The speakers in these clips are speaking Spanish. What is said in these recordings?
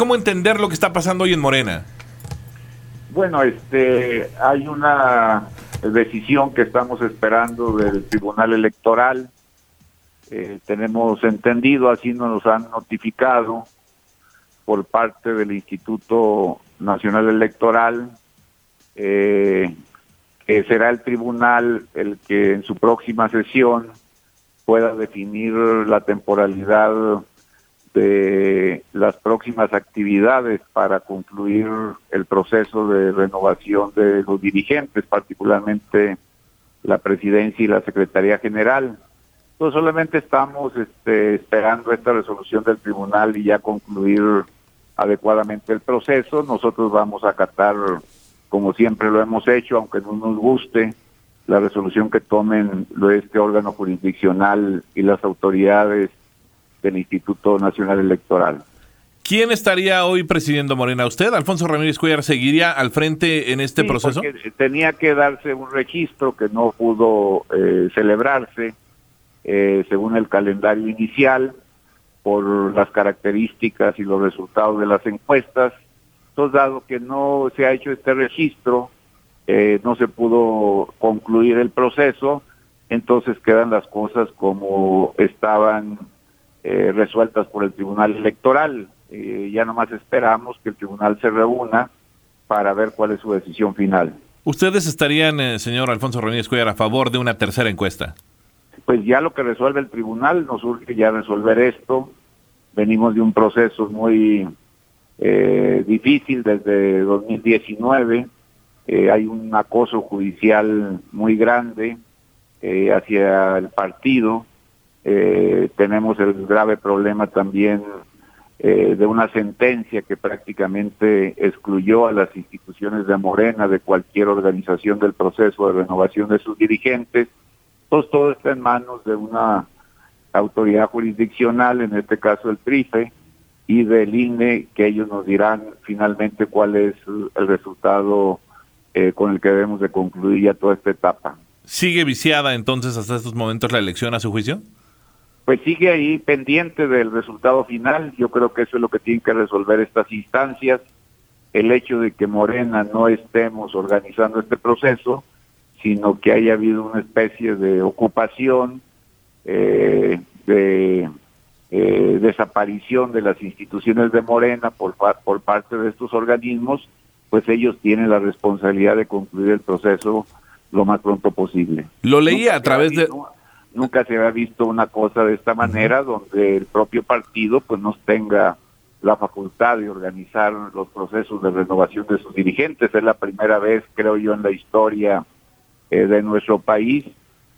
¿Cómo entender lo que está pasando hoy en Morena? Bueno, este, hay una decisión que estamos esperando del Tribunal Electoral. Eh, tenemos entendido, así nos han notificado por parte del Instituto Nacional Electoral, eh, que será el tribunal el que en su próxima sesión pueda definir la temporalidad de las próximas actividades para concluir el proceso de renovación de los dirigentes, particularmente la presidencia y la secretaría general. Entonces solamente estamos este, esperando esta resolución del tribunal y ya concluir adecuadamente el proceso. Nosotros vamos a acatar, como siempre lo hemos hecho, aunque no nos guste, la resolución que tomen este órgano jurisdiccional y las autoridades del Instituto Nacional Electoral. ¿Quién estaría hoy presidiendo Morena? ¿Usted, Alfonso Ramírez Cuellar, seguiría al frente en este proceso? Tenía que darse un registro que no pudo eh, celebrarse eh, según el calendario inicial por las características y los resultados de las encuestas. Entonces, dado que no se ha hecho este registro, eh, no se pudo concluir el proceso, entonces quedan las cosas como estaban eh, resueltas por el Tribunal Electoral. Eh, ya nomás esperamos que el Tribunal se reúna para ver cuál es su decisión final. ¿Ustedes estarían, eh, señor Alfonso Ramírez Cuellar, a favor de una tercera encuesta? Pues ya lo que resuelve el Tribunal, nos urge ya resolver esto. Venimos de un proceso muy difícil desde 2019. hay un acoso judicial muy grande hacia el partido eh, tenemos el grave problema también eh, de una sentencia que prácticamente excluyó a las instituciones de Morena de cualquier organización del proceso de renovación de sus dirigentes. Entonces todo está en manos de una autoridad jurisdiccional, en este caso el TRIFE, y del INE, que ellos nos dirán finalmente cuál es el resultado eh, con el que debemos de concluir ya toda esta etapa. ¿Sigue viciada entonces hasta estos momentos la elección a su juicio? Pues sigue ahí pendiente del resultado final. Yo creo que eso es lo que tienen que resolver estas instancias. El hecho de que Morena no estemos organizando este proceso, sino que haya habido una especie de ocupación, eh, de eh, desaparición de las instituciones de Morena por, por parte de estos organismos, pues ellos tienen la responsabilidad de concluir el proceso lo más pronto posible. Lo leía a través de... Nunca se había visto una cosa de esta manera, donde el propio partido pues no tenga la facultad de organizar los procesos de renovación de sus dirigentes. Es la primera vez, creo yo, en la historia eh, de nuestro país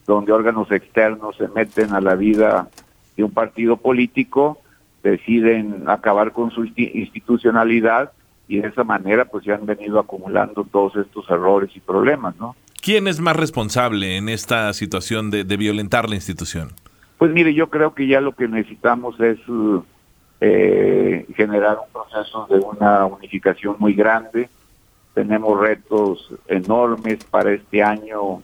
donde órganos externos se meten a la vida de un partido político, deciden acabar con su institucionalidad y de esa manera pues se han venido acumulando todos estos errores y problemas, ¿no? ¿Quién es más responsable en esta situación de, violentar la institución? Pues mire, yo creo que ya lo que necesitamos es eh, generar un proceso de una unificación muy grande. Tenemos retos enormes para este año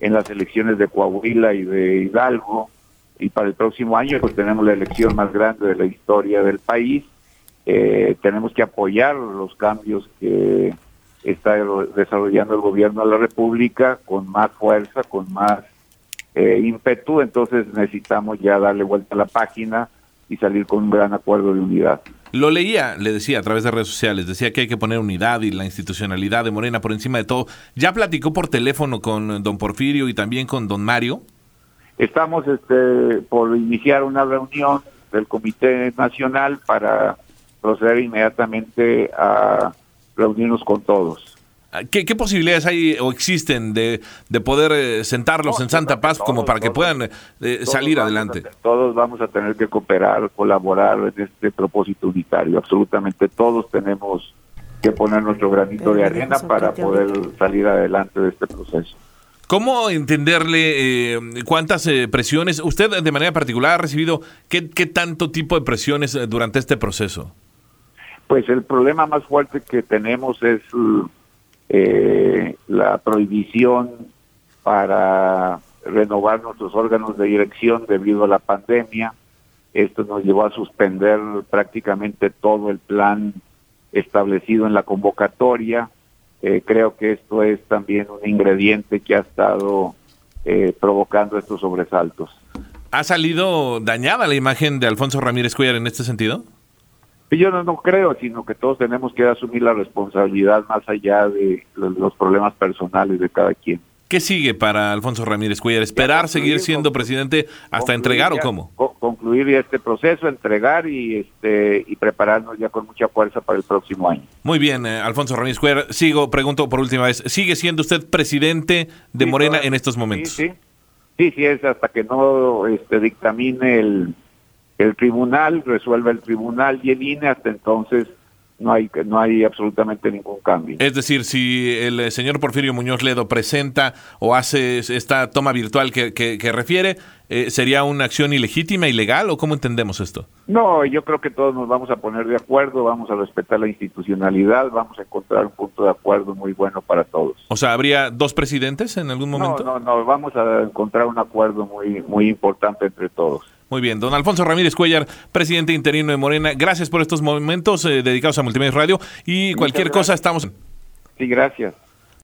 en las elecciones de Coahuila y de Hidalgo. Y para el próximo año pues tenemos la elección más grande de la historia del país. Eh, tenemos que apoyar los cambios que está desarrollando el gobierno de la República con más fuerza, con más eh, ímpetu, entonces necesitamos ya darle vuelta a la página y salir con un gran acuerdo de unidad. Lo leía, le decía a través de redes sociales, decía que hay que poner unidad y la institucionalidad de Morena por encima de todo. ¿Ya platicó por teléfono con don Porfirio y también con don Mario? Estamos este, por iniciar una reunión del Comité Nacional para proceder inmediatamente a reunirnos con todos. Ah, ¿Qué, posibilidades hay o existen de, de poder eh, sentarlos en Santa Paz como para que puedan eh, salir adelante? todos vamos a tener que cooperar, colaborar en este propósito unitario. Absolutamente todos tenemos que poner nuestro granito de arena para poder salir adelante de este proceso. ¿Cómo entenderle eh, cuántas presiones? ¿Usted de manera particular ha recibido qué, qué tanto tipo de presiones durante este proceso? Pues el problema más fuerte que tenemos es eh, la prohibición para renovar nuestros órganos de dirección debido a la pandemia. Esto nos llevó a suspender prácticamente todo el plan establecido en la convocatoria. Eh, creo que esto es también un ingrediente que ha estado eh, provocando estos sobresaltos. ¿Ha salido dañada la imagen de Alfonso Ramírez Cuellar en este sentido? Yo no, no creo, sino que todos tenemos que asumir la responsabilidad más allá de los problemas personales de cada quien. ¿Qué sigue para Alfonso Ramírez Cuellar? ¿Esperar seguir siendo presidente hasta entregar o cómo? concluir este proceso, entregar y este y prepararnos ya con mucha fuerza para el próximo año. Muy bien, eh, Alfonso Ramírez Cuellar. Sigo, pregunto por última vez, ¿sigue siendo usted presidente de Morena en estos momentos? Sí, sí, sí, sí, es hasta que no este, dictamine el, el tribunal, resuelva el tribunal y el INE, hasta entonces no hay no hay absolutamente ningún cambio. Es decir, si el eh, señor Porfirio Muñoz Ledo presenta o hace esta toma virtual que, que, refiere, eh, ¿sería una acción ilegítima, ilegal o cómo entendemos esto? No, yo creo que todos nos vamos a poner de acuerdo, vamos a respetar la institucionalidad, vamos a encontrar un punto de acuerdo muy bueno para todos. O sea, ¿habría dos presidentes en algún momento? No, no, no, vamos a encontrar un acuerdo muy, muy importante entre todos. Muy bien, don Alfonso Ramírez Cuellar, presidente interino de Morena, gracias por estos momentos eh, dedicados a Multimedia Radio y cualquier cosa estamos. Sí, gracias.